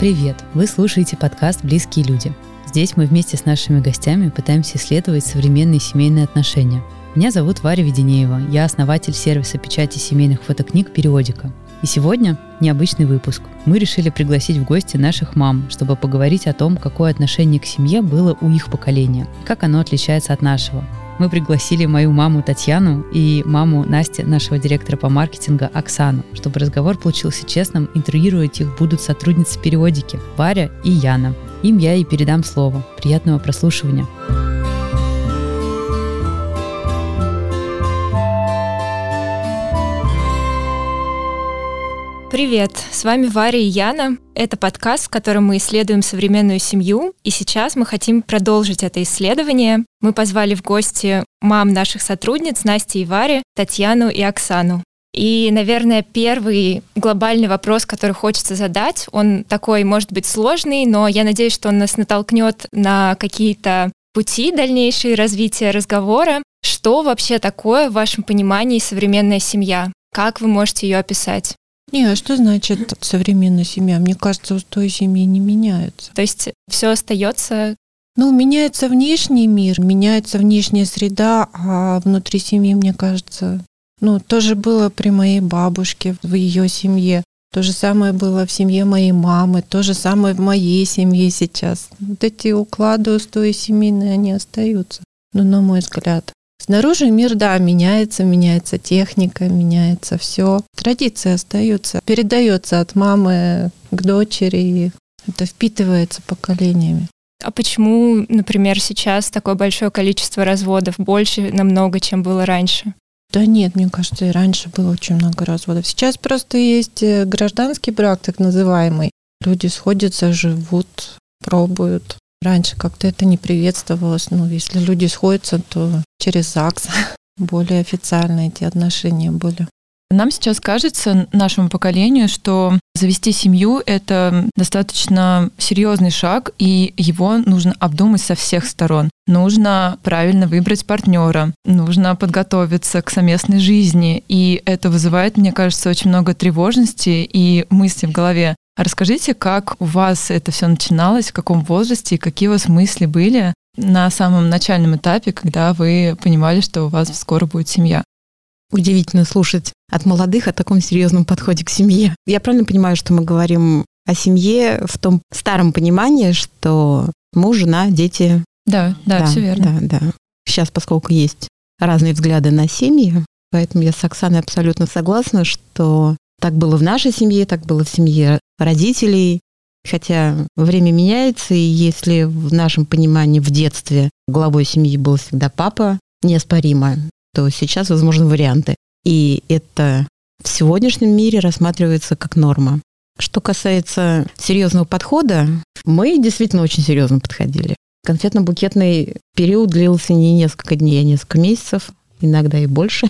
Привет! Вы слушаете подкаст «Близкие люди». Здесь мы вместе с нашими гостями пытаемся исследовать современные семейные отношения. Меня зовут Варя Веденеева, я основатель сервиса печати семейных фотокниг «Периодика». И сегодня необычный выпуск. Мы решили пригласить в гости наших мам, чтобы поговорить о том, какое отношение к семье было у их поколения и как оно отличается от нашего мы пригласили мою маму Татьяну и маму Насти, нашего директора по маркетингу Оксану, чтобы разговор получился честным. Интервьюировать их будут сотрудницы периодики Варя и Яна. Им я и передам слово. Приятного прослушивания. Привет, с вами Варя и Яна. Это подкаст, в котором мы исследуем современную семью, и сейчас мы хотим продолжить это исследование. Мы позвали в гости мам наших сотрудниц Насти и Вари, Татьяну и Оксану. И, наверное, первый глобальный вопрос, который хочется задать, он такой, может быть, сложный, но я надеюсь, что он нас натолкнет на какие-то пути дальнейшие развития разговора. Что вообще такое в вашем понимании современная семья? Как вы можете ее описать? Не, а что значит современная семья? Мне кажется, устои семьи не меняются. То есть все остается ну, меняется внешний мир, меняется внешняя среда, а внутри семьи, мне кажется, ну, тоже было при моей бабушке, в ее семье. То же самое было в семье моей мамы, то же самое в моей семье сейчас. Вот эти уклады, устои семейные, они остаются. Ну, на мой взгляд. Снаружи мир, да, меняется, меняется техника, меняется все. Традиция остается, передается от мамы к дочери, это впитывается поколениями. А почему, например, сейчас такое большое количество разводов, больше намного, чем было раньше? Да нет, мне кажется, и раньше было очень много разводов. Сейчас просто есть э, гражданский брак, так называемый. Люди сходятся, живут, пробуют. Раньше как-то это не приветствовалось. Ну, если люди сходятся, то через ЗАГС более официально эти отношения были. Нам сейчас кажется, нашему поколению, что завести семью — это достаточно серьезный шаг, и его нужно обдумать со всех сторон. Нужно правильно выбрать партнера, нужно подготовиться к совместной жизни, и это вызывает, мне кажется, очень много тревожности и мыслей в голове. Расскажите, как у вас это все начиналось, в каком возрасте и какие у вас мысли были на самом начальном этапе, когда вы понимали, что у вас скоро будет семья? Удивительно слушать от молодых о таком серьезном подходе к семье. Я правильно понимаю, что мы говорим о семье в том старом понимании, что муж, жена, дети. Да, да, да все верно. Да, да. Сейчас, поскольку есть разные взгляды на семьи, поэтому я с Оксаной абсолютно согласна, что так было в нашей семье, так было в семье родителей. Хотя время меняется, и если в нашем понимании в детстве главой семьи был всегда папа, неоспоримо, то сейчас возможны варианты. И это в сегодняшнем мире рассматривается как норма. Что касается серьезного подхода, мы действительно очень серьезно подходили. Конфетно-букетный период длился не несколько дней, а несколько месяцев, иногда и больше.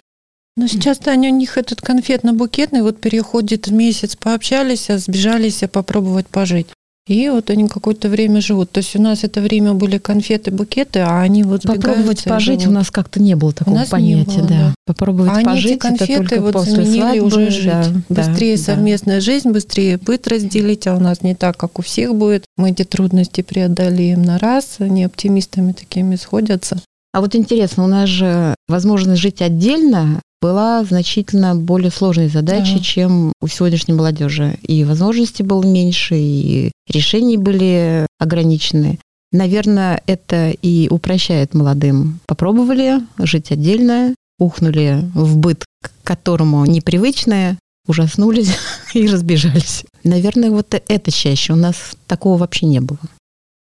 Но сейчас они у них этот конфетно-букетный вот переходит месяц, пообщались, а сбежались а попробовать пожить. И вот они какое-то время живут. То есть у нас это время были конфеты, букеты, а они вот Попробовать пожить живут. у нас как-то не было такого понятия, было, да. да. Попробовать а пожить, эти конфеты это только вот после заменили свадьбы, уже жить. Да, быстрее да, совместная жизнь, быстрее быт разделить, а у нас не так, как у всех будет. Мы эти трудности преодолеем на раз, они оптимистами такими сходятся. А вот интересно, у нас же возможность жить отдельно была значительно более сложной задачей, да. чем у сегодняшней молодежи. И возможностей было меньше, и решений были ограничены. Наверное, это и упрощает молодым. Попробовали жить отдельно, ухнули в быт, к которому непривычные, ужаснулись и разбежались. Наверное, вот это чаще. У нас такого вообще не было.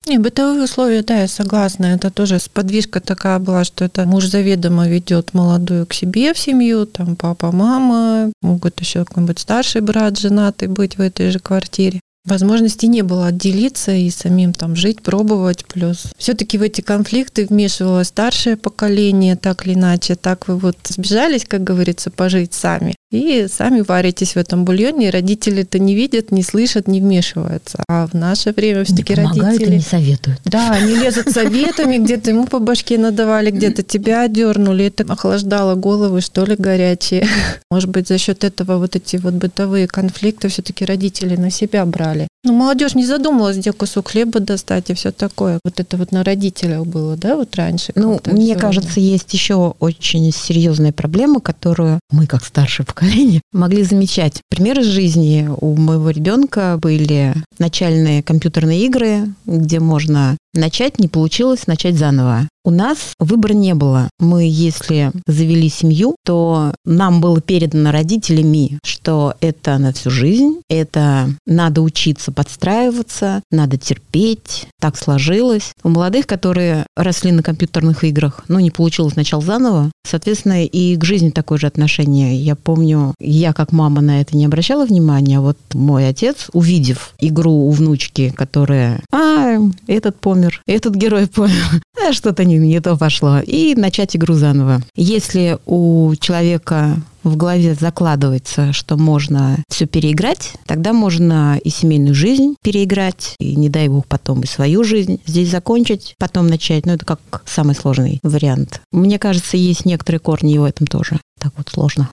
Не, бытовые условия, да, я согласна. Это тоже сподвижка такая была, что это муж заведомо ведет молодую к себе в семью, там папа, мама, могут еще какой-нибудь старший брат женатый быть в этой же квартире возможности не было отделиться и самим там жить, пробовать. Плюс все-таки в эти конфликты вмешивалось старшее поколение, так или иначе. Так вы вот сбежались, как говорится, пожить сами. И сами варитесь в этом бульоне, и родители это не видят, не слышат, не вмешиваются. А в наше время все-таки родители... не советуют. Да, они лезут советами, где-то ему по башке надавали, где-то тебя дернули. Это охлаждало головы, что ли, горячие. Может быть, за счет этого вот эти вот бытовые конфликты все-таки родители на себя брали. Ну, молодежь не задумывалась, где кусок хлеба достать и все такое. Вот это вот на родителях было, да, вот раньше? Ну, мне кажется, есть еще очень серьезная проблема, которую мы, как старшее поколение, могли замечать. Примеры жизни у моего ребенка были начальные компьютерные игры, где можно начать, не получилось, начать заново. У нас выбора не было. Мы, если завели семью, то нам было передано родителями, что это на всю жизнь, это надо учиться подстраиваться, надо терпеть, так сложилось. У молодых, которые росли на компьютерных играх, ну, не получилось сначала заново, соответственно, и к жизни такое же отношение. Я помню, я как мама на это не обращала внимания, а вот мой отец, увидев игру у внучки, которая, а, этот помер, этот герой помер, а, что-то не, не то пошло, и начать игру заново. Если у человека в голове закладывается, что можно все переиграть, тогда можно и семейную жизнь переиграть, и не дай бог потом и свою жизнь здесь закончить, потом начать. Ну, это как самый сложный вариант. Мне кажется, есть некоторые корни и в этом тоже. Так вот сложно.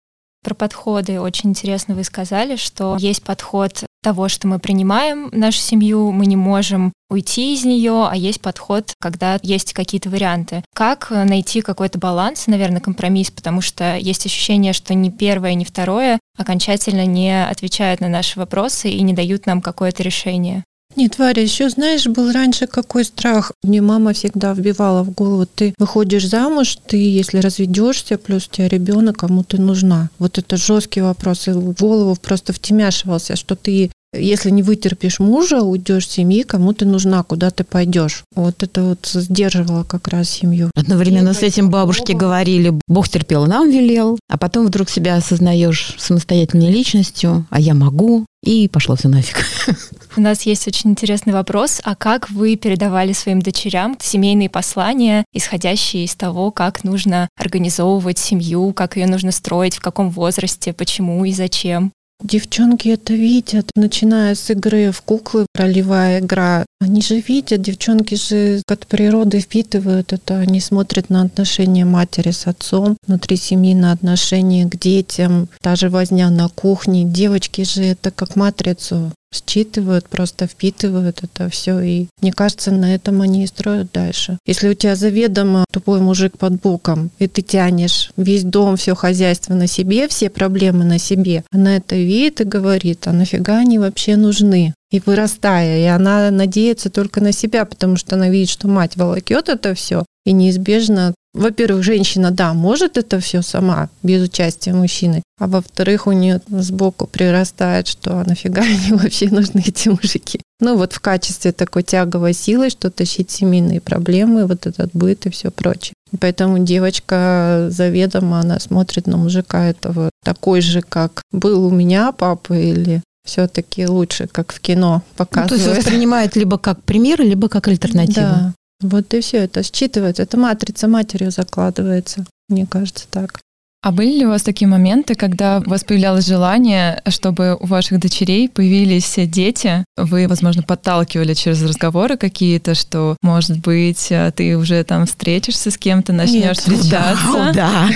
Про подходы очень интересно вы сказали, что есть подход того, что мы принимаем нашу семью, мы не можем уйти из нее, а есть подход, когда есть какие-то варианты. Как найти какой-то баланс, наверное, компромисс, потому что есть ощущение, что ни первое, ни второе окончательно не отвечают на наши вопросы и не дают нам какое-то решение. Нет, Варя, еще знаешь, был раньше какой страх. Мне мама всегда вбивала в голову, ты выходишь замуж, ты, если разведешься, плюс у тебя ребенок, кому ты нужна. Вот это жесткий вопрос. И в голову просто втемяшивался, что ты если не вытерпишь мужа, уйдешь с семьи, кому ты нужна, куда ты пойдешь. Вот это вот сдерживало как раз семью. Одновременно с этим бабушки говорили, Бог терпел, нам велел, а потом вдруг себя осознаешь самостоятельной личностью, а я могу, и пошло все нафиг. У нас есть очень интересный вопрос. А как вы передавали своим дочерям семейные послания, исходящие из того, как нужно организовывать семью, как ее нужно строить, в каком возрасте, почему и зачем? Девчонки это видят, начиная с игры в куклы, ролевая игра. Они же видят, девчонки же от природы впитывают это, они смотрят на отношения матери с отцом, внутри семьи на отношения к детям, даже возня на кухне. Девочки же это как матрицу считывают, просто впитывают это все. И мне кажется, на этом они и строят дальше. Если у тебя заведомо тупой мужик под боком, и ты тянешь весь дом, все хозяйство на себе, все проблемы на себе, она это видит и говорит, а нафига они вообще нужны? И вырастая, и она надеется только на себя, потому что она видит, что мать волокет это все, и неизбежно во-первых, женщина, да, может это все сама, без участия мужчины, а во-вторых, у нее сбоку прирастает, что а нафига они вообще нужны, эти мужики. Ну вот в качестве такой тяговой силы, что тащить семейные проблемы, вот этот быт и все прочее. Поэтому девочка заведомо, она смотрит на мужика этого такой же, как был у меня папа или все-таки лучше, как в кино показывают. Ну, то есть воспринимает либо как пример, либо как альтернативу. Да, вот и все это считывается. Это матрица матерью закладывается. Мне кажется, так. А были ли у вас такие моменты, когда у вас появлялось желание, чтобы у ваших дочерей появились дети? Вы, возможно, подталкивали через разговоры какие-то, что, может быть, ты уже там встретишься с кем-то, начнешь встречаться? Да.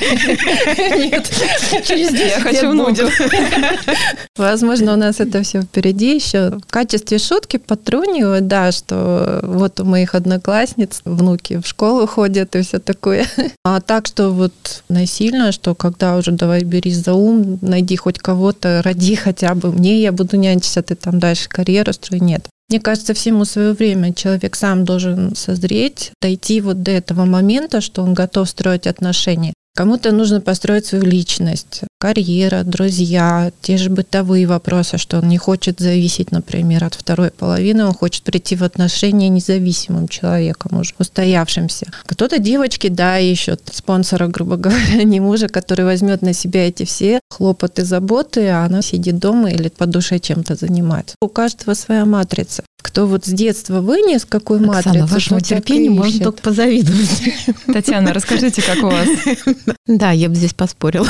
Нет, через Я хочу внуков. Возможно, у нас это все впереди еще. В качестве шутки подтрунивают, да, что вот у моих одноклассниц внуки в школу ходят и все такое. А так, что вот насильно, что когда уже давай берись за ум, найди хоть кого-то, роди хотя бы мне, я буду нянчиться, ты там дальше карьеру строй. Нет. Мне кажется, всему свое время человек сам должен созреть, дойти вот до этого момента, что он готов строить отношения. Кому-то нужно построить свою личность, карьера, друзья, те же бытовые вопросы, что он не хочет зависеть, например, от второй половины, он хочет прийти в отношения независимым человеком уже, устоявшимся. Кто-то девочки, да, ищут спонсора, грубо говоря, не мужа, который возьмет на себя эти все хлопоты, заботы, а она сидит дома или по душе чем-то занимается. У каждого своя матрица. Кто вот с детства вынес, какой Оксана, матрицу. вашему так и терпению можно только позавидовать. Татьяна, расскажите, как у вас? Да, я бы здесь поспорила.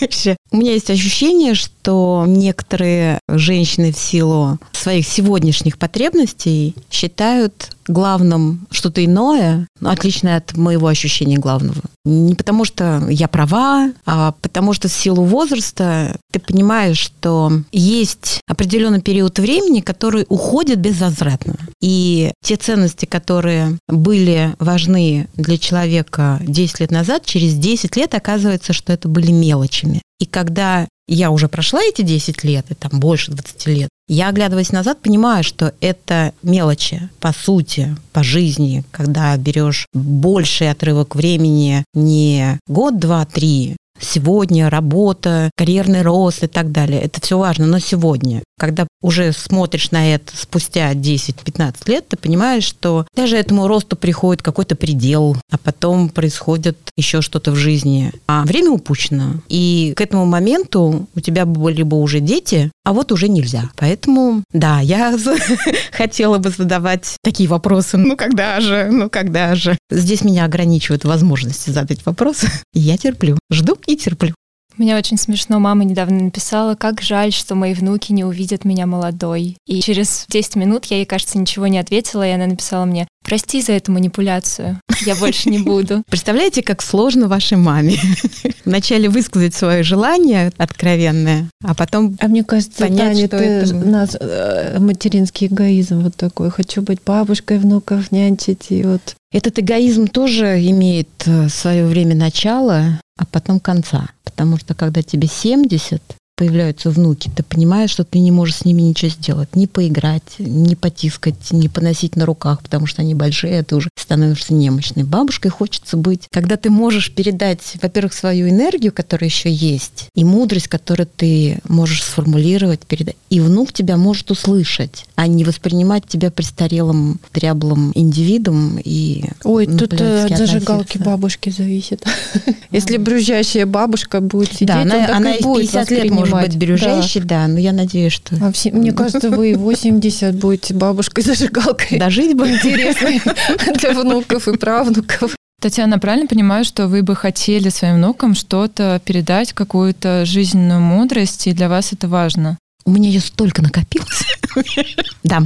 У меня есть ощущение, что некоторые женщины в силу своих сегодняшних потребностей считают главным что-то иное, ну, отличное от моего ощущения главного. Не потому что я права, а потому что в силу возраста ты понимаешь, что есть определенный период времени, который уходит безвозвратно. И те ценности, которые были важны для человека 10 лет назад, через 10 лет оказывается, что это были мелочами. И когда я уже прошла эти 10 лет, и там больше 20 лет, я, оглядываясь назад, понимаю, что это мелочи, по сути, по жизни, когда берешь больший отрывок времени не год, два, три, сегодня работа, карьерный рост и так далее. Это все важно, но сегодня. Когда уже смотришь на это спустя 10-15 лет, ты понимаешь, что даже этому росту приходит какой-то предел, а потом происходит еще что-то в жизни. А время упущено. И к этому моменту у тебя были бы уже дети, а вот уже нельзя. Поэтому, да, я хотела бы задавать такие вопросы. Ну когда же, ну когда же. Здесь меня ограничивают возможности задать вопросы. Я терплю. Жду и терплю. Меня очень смешно. Мама недавно написала, как жаль, что мои внуки не увидят меня молодой. И через 10 минут я ей, кажется, ничего не ответила, и она написала мне, прости за эту манипуляцию, я больше не буду. Представляете, как сложно вашей маме вначале высказать свое желание откровенное, а потом А мне кажется, понять, Таня, что ты это- нас э, материнский эгоизм вот такой. Хочу быть бабушкой, внуков нянчить, и вот Этот эгоизм тоже имеет свое время начала, а потом конца. Потому что когда тебе 70, появляются внуки, ты понимаешь, что ты не можешь с ними ничего сделать. Не поиграть, не потискать, не поносить на руках, потому что они большие, а ты уже становишься немощной. Бабушкой хочется быть, когда ты можешь передать, во-первых, свою энергию, которая еще есть, и мудрость, которую ты можешь сформулировать, передать. И внук тебя может услышать, а не воспринимать тебя престарелым, дряблым индивидом и Ой, тут э, от зажигалки бабушки зависит. Если брюзжащая бабушка будет сидеть, она, она и и в будет 50 лет может быть бирюжащей, да. но я надеюсь, что Да. А все- мне кажется, вы и 80 будете бабушкой-зажигалкой. дожить бы. Интересно для внуков и правнуков. Татьяна, правильно понимаю, что вы бы хотели своим внукам что-то передать, какую-то жизненную мудрость, и для вас это важно? У меня ее столько накопилось. Да.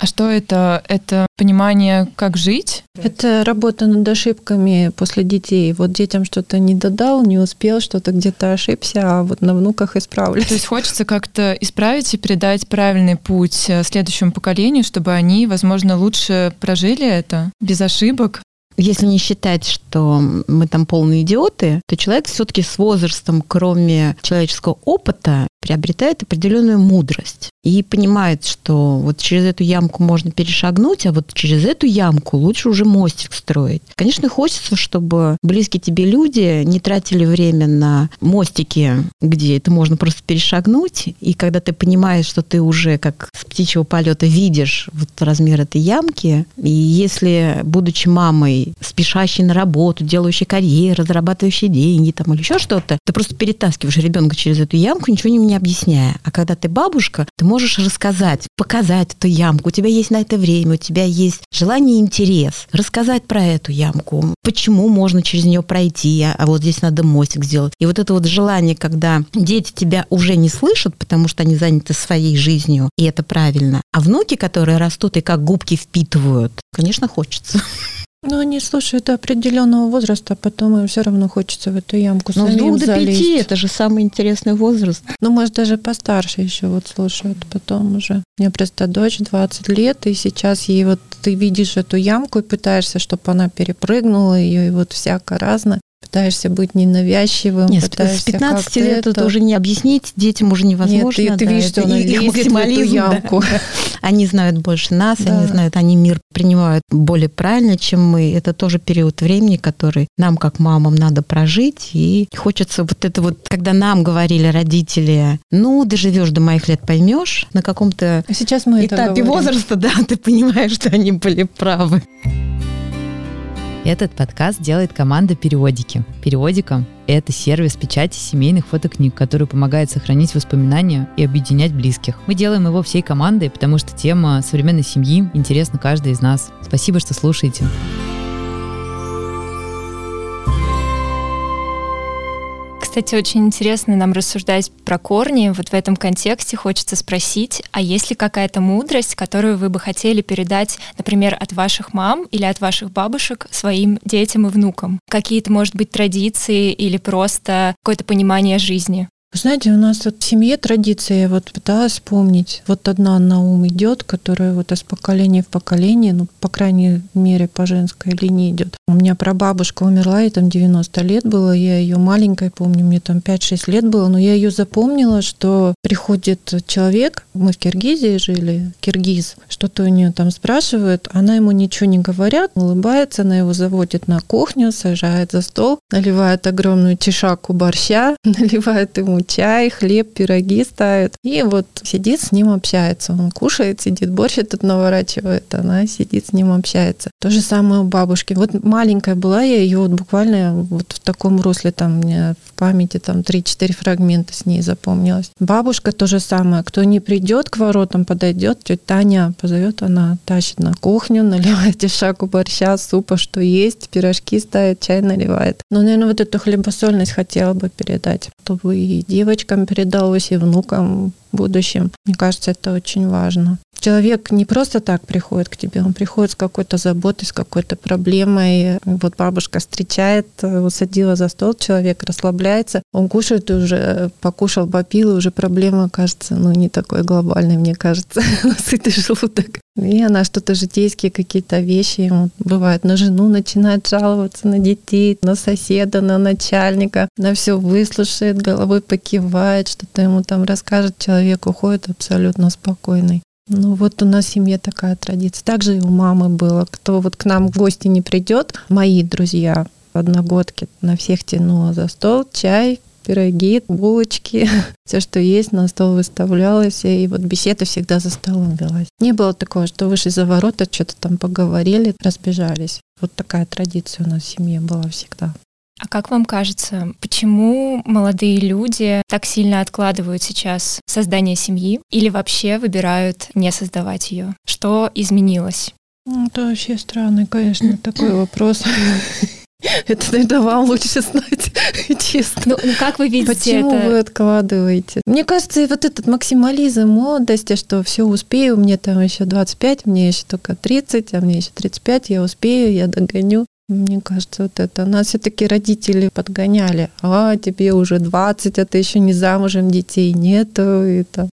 А что это? Это понимание, как жить? Это работа над ошибками после детей. Вот детям что-то не додал, не успел, что-то где-то ошибся, а вот на внуках исправлюсь. То есть хочется как-то исправить и передать правильный путь э, следующему поколению, чтобы они, возможно, лучше прожили это без ошибок. Если не считать, что мы там полные идиоты, то человек все-таки с возрастом, кроме человеческого опыта, приобретает определенную мудрость и понимает, что вот через эту ямку можно перешагнуть, а вот через эту ямку лучше уже мостик строить. Конечно, хочется, чтобы близкие тебе люди не тратили время на мостики, где это можно просто перешагнуть, и когда ты понимаешь, что ты уже как с птичьего полета видишь вот размер этой ямки, и если, будучи мамой, спешащей на работу, делающей карьеру, зарабатывающей деньги там, или еще что-то, ты просто перетаскиваешь ребенка через эту ямку, ничего не, не объясняя. А когда ты бабушка, ты можешь рассказать, показать эту ямку. У тебя есть на это время, у тебя есть желание и интерес. Рассказать про эту ямку, почему можно через нее пройти, а, а вот здесь надо мостик сделать. И вот это вот желание, когда дети тебя уже не слышат, потому что они заняты своей жизнью, и это правильно. А внуки, которые растут и как губки впитывают, конечно, хочется. Но они слушают до определенного возраста, а потом им все равно хочется в эту ямку Но с двух до пяти это же самый интересный возраст. Ну, может, даже постарше еще вот слушают потом уже. У меня просто дочь 20 лет, и сейчас ей вот ты видишь эту ямку и пытаешься, чтобы она перепрыгнула ее, и вот всяко разное. Пытаешься быть ненавязчивым, Нет, с пытаешься с 15 как-то лет это уже не объяснить, детям уже невозможно. Нет, ты, ты да, видишь, это что она и- и лезет в эту максимализм, да. ямку. Они знают больше нас, Да. они знают, они мир принимают более правильно, чем мы. Это тоже период времени, который нам, как мамам, надо прожить. И хочется вот это вот, когда нам говорили родители, ну, доживешь до моих лет, поймешь, на каком-то А Сейчас мы этапе возраста, да, ты понимаешь, что они были правы. Этот подкаст делает команда «Периодики». «Периодика» — это сервис печати семейных фотокниг, который помогает сохранить воспоминания и объединять близких. Мы делаем его всей командой, потому что тема современной семьи интересна каждой из нас. Спасибо, что слушаете. Кстати, очень интересно нам рассуждать про корни. Вот в этом контексте хочется спросить, а есть ли какая-то мудрость, которую вы бы хотели передать, например, от ваших мам или от ваших бабушек своим детям и внукам? Какие-то, может быть, традиции или просто какое-то понимание жизни? Знаете, у нас вот в семье традиция, я вот пыталась вспомнить, вот одна на ум идет, которая вот из поколения в поколение, ну, по крайней мере, по женской линии идет. У меня прабабушка умерла, ей там 90 лет было, я ее маленькой помню, мне там 5-6 лет было, но я ее запомнила, что приходит человек, мы в Киргизии жили, киргиз, что-то у нее там спрашивает, она ему ничего не говорят, улыбается, она его заводит на кухню, сажает за стол, наливает огромную чешаку борща, наливает ему чай, хлеб, пироги ставит. И вот сидит с ним общается. Он кушает, сидит, борщ этот наворачивает, она сидит с ним общается. То же самое у бабушки. Вот маленькая была я, ее вот буквально вот в таком русле там меня в памяти там 3-4 фрагмента с ней запомнилось. Бабушка то же самое. Кто не придет к воротам, подойдет, тетя Таня позовет, она тащит на кухню, наливает шаку борща, супа, что есть, пирожки ставит, чай наливает. Но, наверное, вот эту хлебосольность хотела бы передать, чтобы и девочкам передалось, и внукам будущем. Мне кажется, это очень важно. Человек не просто так приходит к тебе, он приходит с какой-то заботой, с какой-то проблемой. Вот бабушка встречает, усадила за стол, человек расслабляется, он кушает уже, покушал, попил, и уже проблема кажется, ну, не такой глобальной, мне кажется, сытый желудок. И она что-то житейские какие-то вещи ему бывает на жену начинает жаловаться, на детей, на соседа, на начальника, на все выслушает, головой покивает, что-то ему там расскажет, человек уходит абсолютно спокойный. Ну вот у нас в семье такая традиция. Также и у мамы было. Кто вот к нам в гости не придет, мои друзья, одногодки, на всех тянула за стол, чай, пироги, булочки, все, что есть, на стол выставлялось, и вот беседа всегда за столом велась. Не было такого, что вышли за ворота, что-то там поговорили, разбежались. Вот такая традиция у нас в семье была всегда. А как вам кажется, почему молодые люди так сильно откладывают сейчас создание семьи или вообще выбирают не создавать ее? Что изменилось? Ну, это вообще странный, конечно, такой вопрос. Это, наверное, вам лучше знать, честно. Ну, ну, как вы видите Почему это? вы откладываете? Мне кажется, вот этот максимализм молодости, что все успею, мне там еще 25, мне еще только 30, а мне еще 35, я успею, я догоню. Мне кажется, вот это. Нас все-таки родители подгоняли. А, тебе уже 20, а ты еще не замужем, детей нету. Это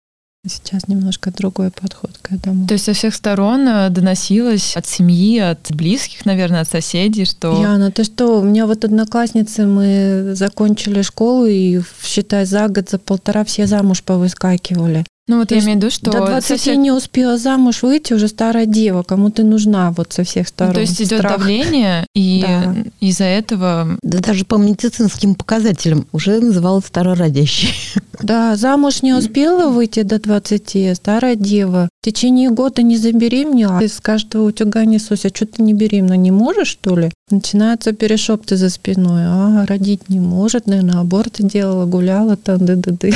Сейчас немножко другой подход к этому. То есть со всех сторон э, доносилось от семьи, от близких, наверное, от соседей, что... Яна, ты что, у меня вот одноклассницы, мы закончили школу, и, считай, за год, за полтора все замуж повыскакивали. Ну вот То я имею в виду, что... До 20 всех... не успела замуж выйти, уже старая дева, кому ты нужна вот со всех сторон. Ну, то есть идет Страх. давление, и да. из-за этого... Да даже по медицинским показателям уже называлась старородящей. Да, замуж не успела выйти до 20, старая дева. В течение года не забеременела, из каждого утюга несусь, а что ты не беременна, не можешь, что ли? Начинаются перешепты за спиной. А, родить не может, наверное, аборт делала, гуляла там, ды ды ды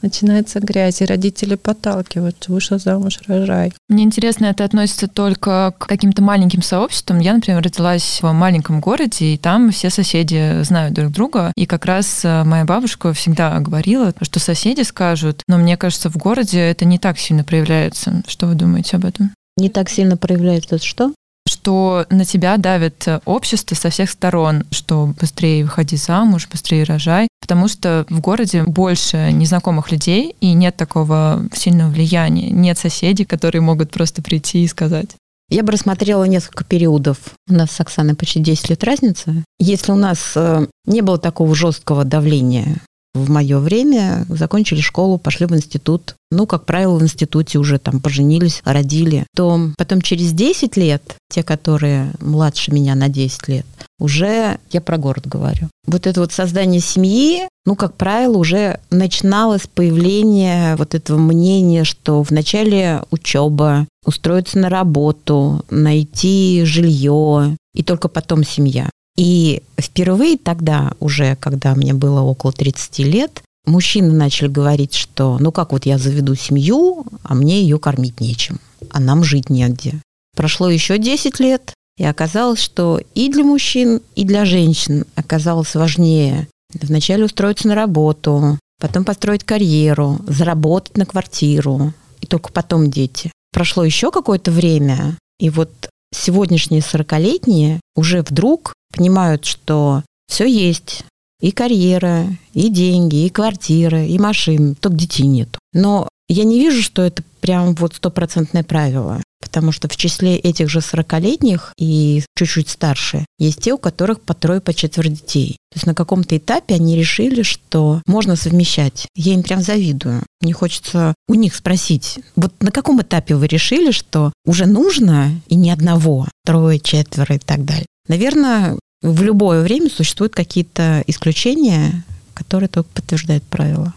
Начинается грязь, и родители подталкивают, вышла замуж, рожай. Мне интересно, это относится только к каким-то маленьким сообществам. Я, например, родилась в маленьком городе, и там все соседи знают друг друга. И как раз э, моя бабушка всегда говорила, что соседи скажут, но мне кажется, в городе это не так сильно проявляется. Что вы думаете об этом? Не так сильно проявляется что? Что на тебя давит общество со всех сторон, что быстрее выходи замуж, быстрее рожай, потому что в городе больше незнакомых людей и нет такого сильного влияния, нет соседей, которые могут просто прийти и сказать. Я бы рассмотрела несколько периодов. У нас с Оксаной почти 10 лет разница. Если у нас э, не было такого жесткого давления в мое время закончили школу, пошли в институт. Ну, как правило, в институте уже там поженились, родили. То потом через 10 лет, те, которые младше меня на 10 лет, уже я про город говорю. Вот это вот создание семьи, ну, как правило, уже начиналось появление вот этого мнения, что вначале учеба, устроиться на работу, найти жилье, и только потом семья. И впервые тогда, уже когда мне было около 30 лет, мужчины начали говорить, что ну как вот я заведу семью, а мне ее кормить нечем, а нам жить негде. Прошло еще 10 лет, и оказалось, что и для мужчин, и для женщин оказалось важнее вначале устроиться на работу, потом построить карьеру, заработать на квартиру, и только потом дети. Прошло еще какое-то время, и вот сегодняшние сорокалетние уже вдруг понимают, что все есть, и карьера, и деньги, и квартира, и машины, только детей нет. Но я не вижу, что это прям вот стопроцентное правило, потому что в числе этих же сорокалетних и чуть-чуть старше есть те, у которых по трое, по четверо детей. То есть на каком-то этапе они решили, что можно совмещать. Я им прям завидую. Мне хочется у них спросить, вот на каком этапе вы решили, что уже нужно и не одного, трое, четверо и так далее? Наверное, в любое время существуют какие-то исключения, которые только подтверждают правила.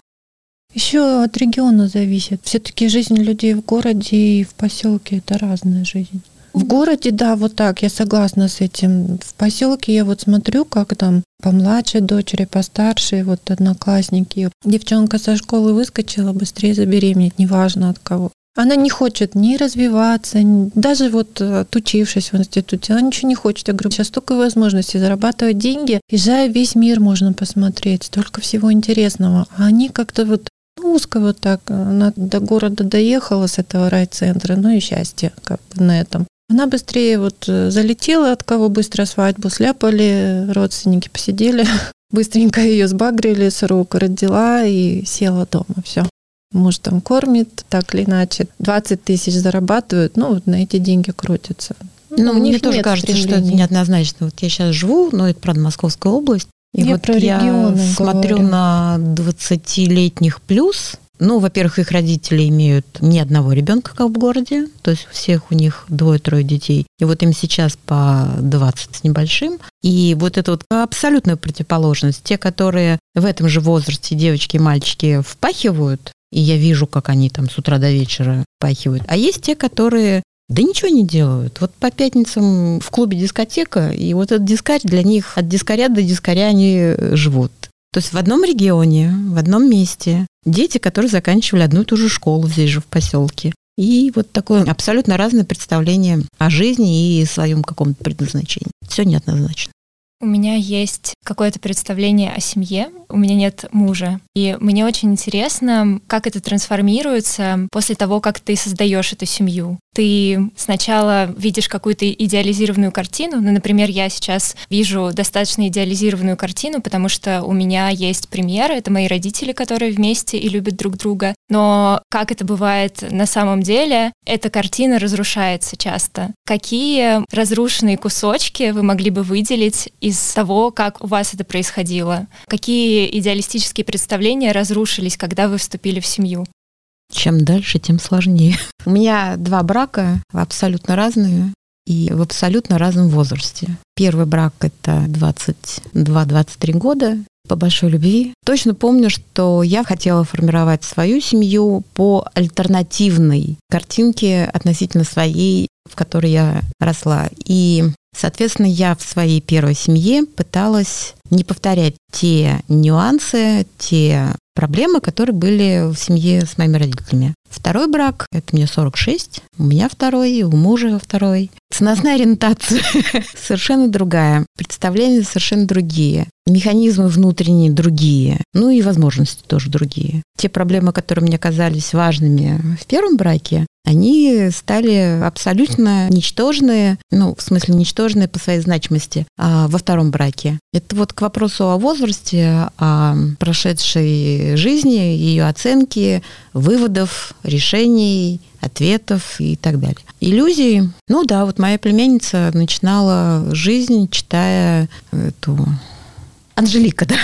Еще от региона зависит. Все-таки жизнь людей в городе и в поселке это разная жизнь. В городе, да, вот так, я согласна с этим. В поселке я вот смотрю, как там помладше дочери, постарше, вот одноклассники. Девчонка со школы выскочила, быстрее забеременеть, неважно от кого. Она не хочет ни развиваться, даже вот э, отучившись в институте, она ничего не хочет. Я говорю, сейчас столько возможностей зарабатывать деньги, езжая весь мир можно посмотреть, столько всего интересного. А они как-то вот узко вот так. Она до города доехала с этого райцентра, ну и счастье как бы на этом. Она быстрее вот э, залетела, от кого быстро свадьбу сляпали, родственники посидели, быстренько ее сбагрили с рук, родила и села дома. Все. Муж там кормит, так или иначе. 20 тысяч зарабатывают, ну, вот на эти деньги крутятся. Ну, мне тоже кажется, что это неоднозначно. Вот я сейчас живу, но это, правда, Московская область. И я вот про я смотрю говорю. на 20-летних плюс. Ну, во-первых, их родители имеют ни одного ребенка, как в городе, то есть всех у них двое-трое детей. И вот им сейчас по 20 с небольшим. И вот это вот абсолютная противоположность. Те, которые в этом же возрасте, девочки и мальчики, впахивают, и я вижу, как они там с утра до вечера впахивают. А есть те, которые да ничего не делают. Вот по пятницам в клубе дискотека, и вот этот дискарь для них, от дискаря до дискаря они э, живут. То есть в одном регионе, в одном месте дети, которые заканчивали одну и ту же школу здесь же в поселке. И вот такое абсолютно разное представление о жизни и своем каком-то предназначении. Все неоднозначно. У меня есть какое-то представление о семье, у меня нет мужа. И мне очень интересно, как это трансформируется после того, как ты создаешь эту семью. Ты сначала видишь какую-то идеализированную картину, ну, например, я сейчас вижу достаточно идеализированную картину, потому что у меня есть примеры, это мои родители, которые вместе и любят друг друга. Но как это бывает на самом деле, эта картина разрушается часто. Какие разрушенные кусочки вы могли бы выделить из того, как у вас это происходило? Какие идеалистические представления разрушились, когда вы вступили в семью? Чем дальше, тем сложнее. У меня два брака абсолютно разные и в абсолютно разном возрасте. Первый брак — это 22-23 года, по большой любви. Точно помню, что я хотела формировать свою семью по альтернативной картинке относительно своей, в которой я росла. И Соответственно, я в своей первой семье пыталась не повторять те нюансы, те проблемы, которые были в семье с моими родителями. Второй брак, это мне 46, у меня второй, у мужа второй. Ценностная ориентация совершенно другая, представления совершенно другие, механизмы внутренние другие, ну и возможности тоже другие. Те проблемы, которые мне казались важными в первом браке, они стали абсолютно ничтожные, ну, в смысле ничтожные по своей значимости а во втором браке. Это вот к вопросу о возрасте, о прошедшей жизни, ее оценки, выводов, решений, ответов и так далее. Иллюзии. Ну да, вот моя племянница начинала жизнь, читая эту Анжелика, да.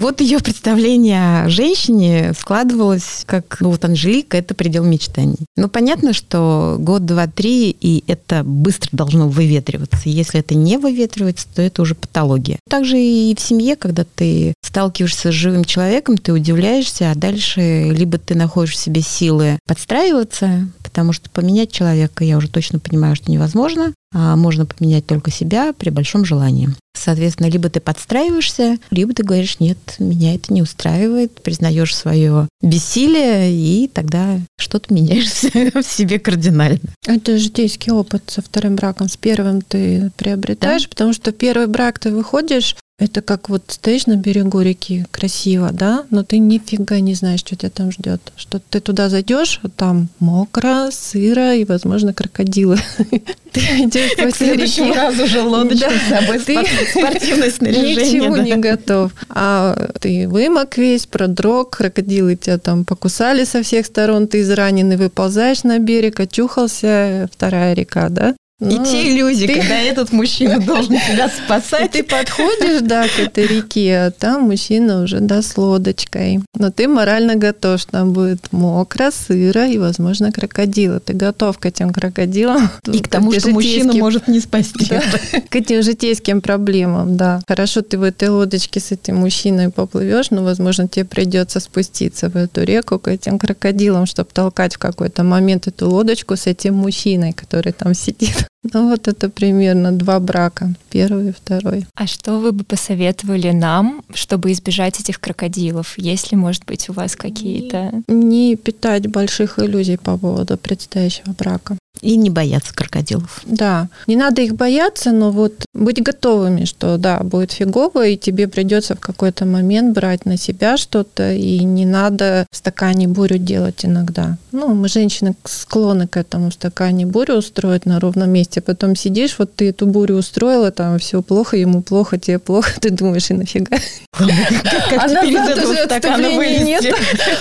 Вот ее представление о женщине складывалось как, ну вот Анжелика, это предел мечтаний. Ну понятно, что год, два, три, и это быстро должно выветриваться. Если это не выветривается, то это уже патология. Также и в семье, когда ты сталкиваешься с живым человеком, ты удивляешься, а дальше либо ты находишь в себе силы подстраиваться, потому что поменять человека, я уже точно понимаю, что невозможно, а можно поменять только себя при большом желании. Соответственно, либо ты подстраиваешься, либо ты говоришь, нет, меня это не устраивает, признаешь свое бессилие, и тогда что-то меняешь в себе кардинально. Это житейский опыт со вторым браком. С первым ты приобретаешь, да? потому что первый брак ты выходишь это как вот стоишь на берегу реки, красиво, да, но ты нифига не знаешь, что тебя там ждет. Что ты туда зайдешь, а там мокро, сыро и, возможно, крокодилы. Ты идешь по реке. разу уже лодочку с собой, ты спортивное снаряжение. Ничего не готов. А ты вымок весь, продрог, крокодилы тебя там покусали со всех сторон, ты израненный, выползаешь на берег, очухался, вторая река, да? Ну, и те иллюзии, ты... когда этот мужчина должен тебя спасать. Ты подходишь, да, к этой реке, а там мужчина уже, да, с лодочкой. Но ты морально готов, что там будет мокро, сыро и, возможно, крокодилы. Ты готов к этим крокодилам. И к тому, что мужчина может не спасти. Да, к этим житейским проблемам, да. Хорошо, ты в этой лодочке с этим мужчиной поплывешь, но, возможно, тебе придется спуститься в эту реку к этим крокодилам, чтобы толкать в какой-то момент эту лодочку с этим мужчиной, который там сидит. Ну вот это примерно два брака, первый и второй. А что вы бы посоветовали нам, чтобы избежать этих крокодилов? Есть ли, может быть, у вас какие-то... Не, не питать больших иллюзий по поводу предстоящего брака. И не бояться крокодилов. Да, не надо их бояться, но вот быть готовыми, что да, будет фигово, и тебе придется в какой-то момент брать на себя что-то, и не надо в стакане бурю делать иногда. Ну, мы, женщины, склонны к этому в стакане бурю устроить на ровном месте, потом сидишь, вот ты эту бурю устроила, там все плохо, ему плохо, тебе плохо, ты думаешь, и нафига? А назад уже отступления нет.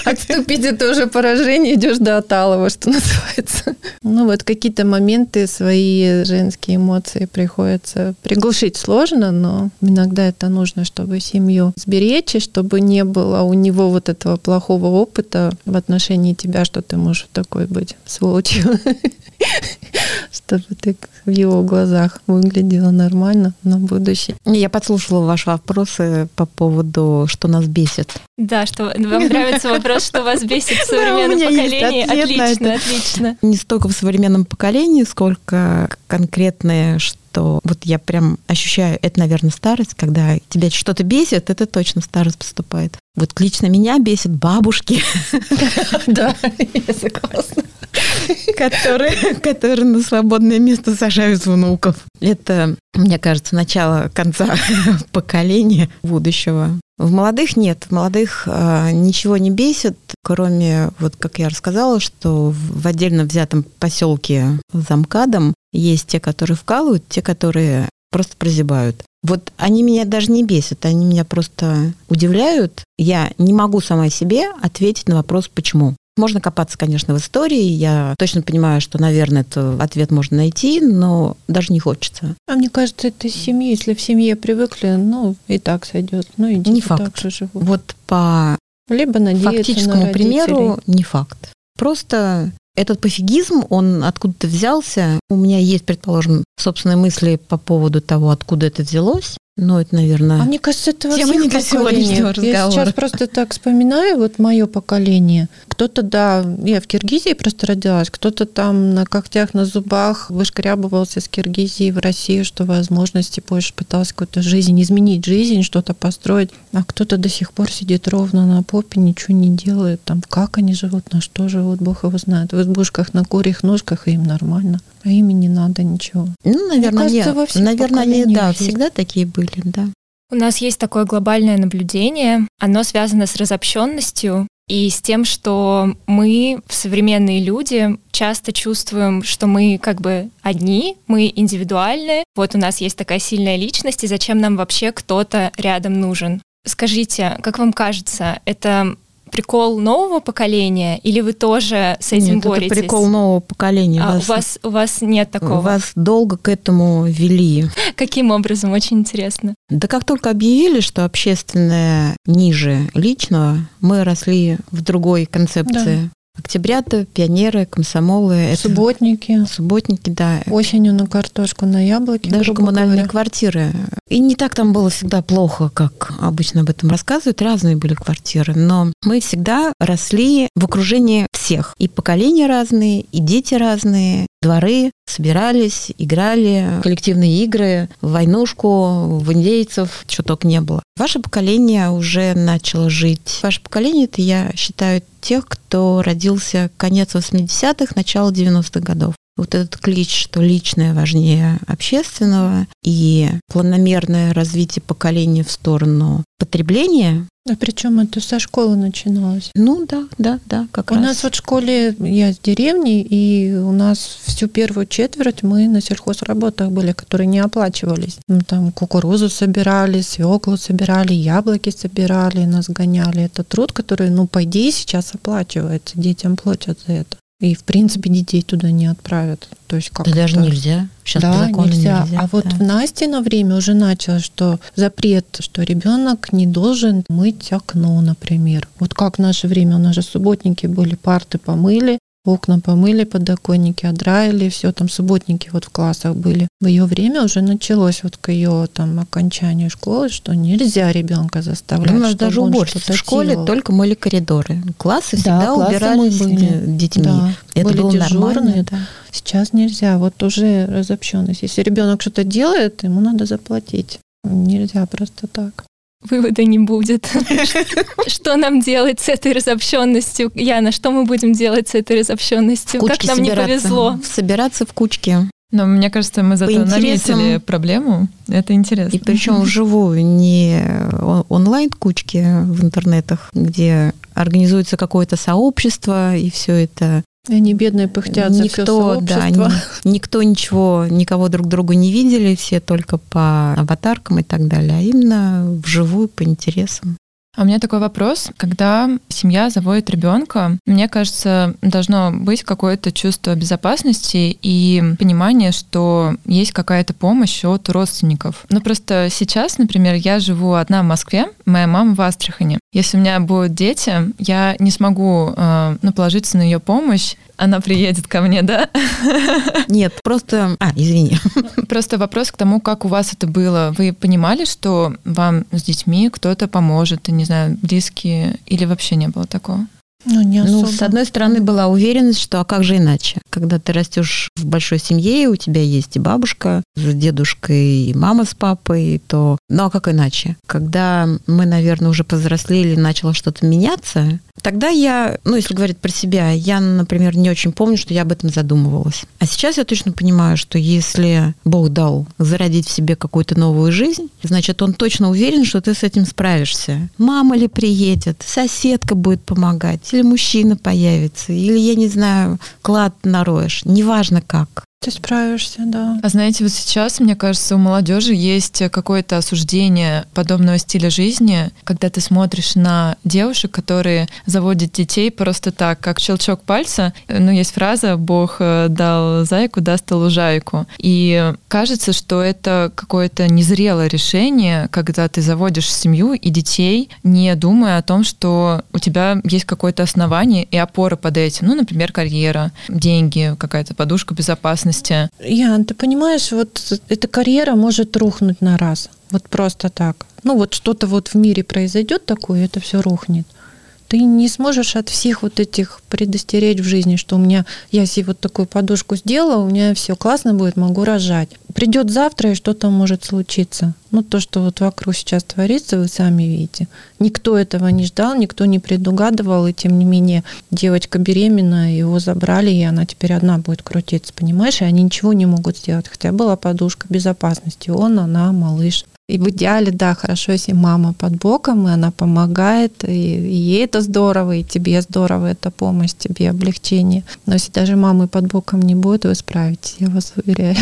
Отступить это уже поражение, идешь до Аталова, что называется. Ну вот какие-то моменты свои женские эмоции приходится приглушить сложно, но иногда это нужно, чтобы семью сберечь, и чтобы не было у него вот этого плохого опыта в отношении тебя, что ты можешь такой быть сволочью. Чтобы ты в его глазах выглядела нормально на будущее. Я подслушала ваши вопросы по поводу, что нас бесит. Да, что вам нравится вопрос, что вас бесит в современном поколении. Отлично, отлично. Не столько в современном поколении, сколько конкретное, что вот я прям ощущаю, это, наверное, старость, когда тебя что-то бесит, это точно старость поступает. Вот лично меня бесит бабушки. Да, я согласна. Которые, которые на свободное место сажают внуков. Это, мне кажется, начало конца поколения будущего. В молодых нет, в молодых э, ничего не бесит, кроме, вот как я рассказала, что в отдельно взятом поселке замкадом есть те, которые вкалывают, те, которые просто прозябают. Вот они меня даже не бесят, они меня просто удивляют. Я не могу сама себе ответить на вопрос «почему?». Можно копаться, конечно, в истории. Я точно понимаю, что, наверное, этот ответ можно найти, но даже не хочется. А мне кажется, это семья. Если в семье привыкли, ну, и так сойдет. Ну, и не факт. так же живут. Вот по Либо фактическому на примеру не факт. Просто этот пофигизм, он откуда-то взялся. У меня есть, предположим, собственные мысли по поводу того, откуда это взялось. Ну, это, наверное, а мне кажется, это тема не для сегодняшнего разговора. Я сейчас просто так вспоминаю, вот мое поколение. Кто-то, да, я в Киргизии просто родилась, кто-то там на когтях, на зубах вышкрябывался с Киргизии в Россию, что возможности больше пытался какую-то жизнь, изменить жизнь, что-то построить. А кто-то до сих пор сидит ровно на попе, ничего не делает. Там как они живут, на что живут, Бог его знает. В избушках на курьих ножках, и им нормально. А ими не надо ничего. Ну, наверное, Мне кажется, во всех наверное, они, да, есть. всегда такие были, да. У нас есть такое глобальное наблюдение. Оно связано с разобщенностью и с тем, что мы, современные люди, часто чувствуем, что мы как бы одни, мы индивидуальны. Вот у нас есть такая сильная личность, и зачем нам вообще кто-то рядом нужен? Скажите, как вам кажется, это прикол нового поколения, или вы тоже с этим Нет, боретесь? это прикол нового поколения. А, вас, у вас у вас нет такого. Вас долго к этому вели. Каким образом? Очень интересно. Да как только объявили, что общественное ниже личного, мы росли в другой концепции. Октябрята, пионеры, комсомолы. это- Субботники. Субботники, да. Осенью на картошку, на яблоки. Даже коммунальные говоря. квартиры. И не так там было всегда плохо, как обычно об этом рассказывают. Разные были квартиры. Но мы всегда росли в окружении всех. И поколения разные, и дети разные. Дворы собирались, играли, коллективные игры, в войнушку, в индейцев, чего только не было. Ваше поколение уже начало жить. Ваше поколение, это я считаю тех, кто родился конец 80-х, начало 90-х годов. Вот этот клич, что личное важнее общественного и планомерное развитие поколения в сторону потребления, А причем это со школы начиналось. ну да, да, да, как У раз. нас вот в школе, я с деревни, и у нас всю первую четверть мы на сельхозработах были, которые не оплачивались. Мы там кукурузу собирали, свеклу собирали, яблоки собирали, нас гоняли. Это труд, который, ну, по идее, сейчас оплачивается. Детям платят за это. И, в принципе, детей туда не отправят. То есть как Да даже нельзя. Сейчас по да, закону нельзя. нельзя. А вот да. в Насте на время уже началось, что запрет, что ребенок не должен мыть окно, например. Вот как в наше время, у нас же субботники были, парты помыли, окна помыли, подоконники отдраили, все там субботники вот в классах были. В ее время уже началось вот к ее там окончанию школы, что нельзя ребенка заставлять. У нас даже уборщицы в школе делал. только мыли коридоры. Классы Да, всегда мы убирались были. детьми. Да, Это были было дежурные. нормально. да. Сейчас нельзя, вот уже разобщенность. Если ребенок что-то делает, ему надо заплатить. Нельзя просто так. Вывода не будет. Что нам делать с этой разобщенностью? Яна, что мы будем делать с этой разобщенностью? Как нам не повезло? Собираться в кучке. Но мне кажется, мы зато наметили проблему. Это интересно. И причем вживую, не онлайн-кучки в интернетах, где организуется какое-то сообщество, и все это И Они бедные пыхтят за все никто, да, сообщество. ни- никто ничего, никого друг другу не видели, все только по аватаркам и так далее, а именно вживую по интересам. А у меня такой вопрос. Когда семья заводит ребенка, мне кажется, должно быть какое-то чувство безопасности и понимание, что есть какая-то помощь от родственников. Ну просто сейчас, например, я живу одна в Москве, моя мама в Астрахани. Если у меня будут дети, я не смогу э, ну, положиться на ее помощь. Она приедет ко мне, да? Нет, просто... А, извини. Просто вопрос к тому, как у вас это было. Вы понимали, что вам с детьми кто-то поможет, не знаю, близкие, или вообще не было такого? Ну, не Ну, особо. с одной стороны, была уверенность, что а как же иначе? Когда ты растешь в большой семье, у тебя есть и бабушка с дедушкой, и мама с папой, то... Ну, а как иначе? Когда мы, наверное, уже повзрослели, начало что-то меняться, тогда я, ну, если говорить про себя, я, например, не очень помню, что я об этом задумывалась. А сейчас я точно понимаю, что если Бог дал зародить в себе какую-то новую жизнь, значит, он точно уверен, что ты с этим справишься. Мама ли приедет, соседка будет помогать, или мужчина появится, или, я не знаю, клад нароешь. Неважно как. Ты справишься, да. А знаете, вот сейчас, мне кажется, у молодежи есть какое-то осуждение подобного стиля жизни, когда ты смотришь на девушек, которые заводят детей просто так, как щелчок пальца. Ну, есть фраза «Бог э, дал зайку, даст лужайку». И кажется, что это какое-то незрелое решение, когда ты заводишь семью и детей, не думая о том, что у тебя есть какое-то основание и опора под этим. Ну, например, карьера, деньги, какая-то подушка безопасности. Ян, ты понимаешь, вот эта карьера может рухнуть на раз. Вот просто так. Ну вот что-то вот в мире произойдет такое, это все рухнет. Ты не сможешь от всех вот этих предостеречь в жизни, что у меня, я себе вот такую подушку сделала, у меня все классно будет, могу рожать. Придет завтра, и что-то может случиться. Ну, то, что вот вокруг сейчас творится, вы сами видите. Никто этого не ждал, никто не предугадывал, и тем не менее девочка беременна, его забрали, и она теперь одна будет крутиться, понимаешь? И они ничего не могут сделать, хотя была подушка безопасности. Он, она, малыш. И в идеале, да, хорошо, если мама под боком, и она помогает, и, и ей это здорово, и тебе здорово, это помощь, тебе облегчение. Но если даже мамы под боком не будет, вы справитесь, я вас уверяю.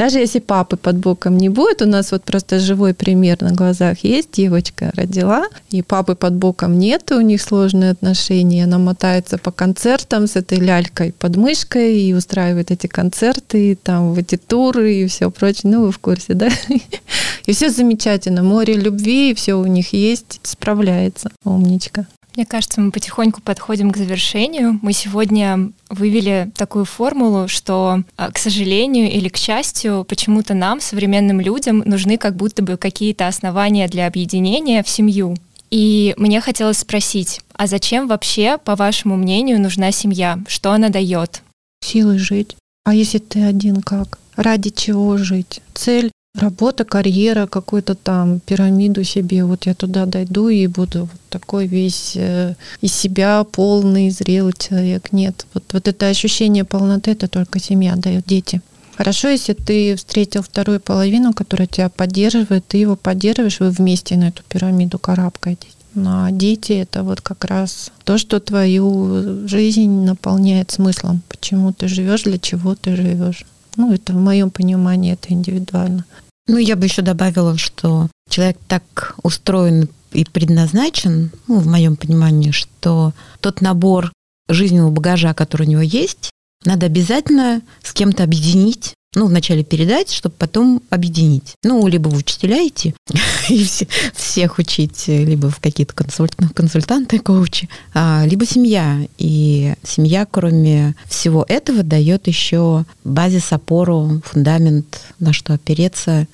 Даже если папы под боком не будет, у нас вот просто живой пример на глазах есть. Девочка родила, и папы под боком нет, у них сложные отношения. Она мотается по концертам с этой лялькой под мышкой и устраивает эти концерты, и там в эти туры и все прочее. Ну, вы в курсе, да? И все замечательно. Море любви, и все у них есть. Справляется. Умничка. Мне кажется, мы потихоньку подходим к завершению. Мы сегодня вывели такую формулу, что, а, к сожалению или к счастью, почему-то нам, современным людям, нужны как будто бы какие-то основания для объединения в семью. И мне хотелось спросить, а зачем вообще, по вашему мнению, нужна семья? Что она дает? Силы жить. А если ты один как? Ради чего жить? Цель Работа, карьера, какую-то там пирамиду себе. Вот я туда дойду и буду вот такой весь э, из себя полный, зрелый человек. Нет, вот, вот это ощущение полноты, это только семья дает, дети. Хорошо, если ты встретил вторую половину, которая тебя поддерживает, ты его поддерживаешь, вы вместе на эту пирамиду карабкаетесь. Ну, а дети это вот как раз то, что твою жизнь наполняет смыслом. Почему ты живешь, для чего ты живешь. Ну, это в моем понимании, это индивидуально. Ну, я бы еще добавила, что человек так устроен и предназначен, ну, в моем понимании, что тот набор жизненного багажа, который у него есть, надо обязательно с кем-то объединить, ну, вначале передать, чтобы потом объединить. Ну, либо в учителя идти и все, всех учить, либо в какие-то консульт, консультанты, коучи, а, либо семья. И семья, кроме всего этого, дает еще базис, опору, фундамент, на что опереться,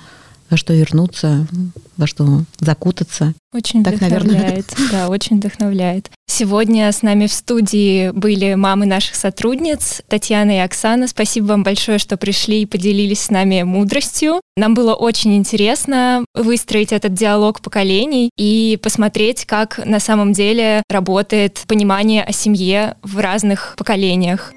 во что вернуться, во что закутаться. Очень так, вдохновляет. Наверное. Да, очень вдохновляет. Сегодня с нами в студии были мамы наших сотрудниц Татьяна и Оксана. Спасибо вам большое, что пришли и поделились с нами мудростью. Нам было очень интересно выстроить этот диалог поколений и посмотреть, как на самом деле работает понимание о семье в разных поколениях.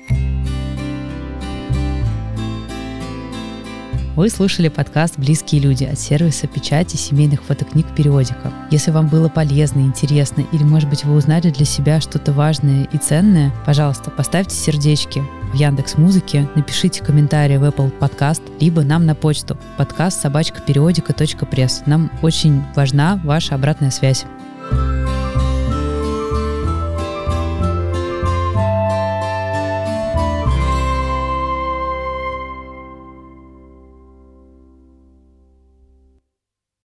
Вы слушали подкаст «Близкие люди» от сервиса печати семейных фотокниг «Периодика». Если вам было полезно, интересно или, может быть, вы узнали для себя что-то важное и ценное, пожалуйста, поставьте сердечки в Яндекс Музыке, напишите комментарий в Apple Podcast, либо нам на почту подкаст собачка. Нам очень важна ваша обратная связь.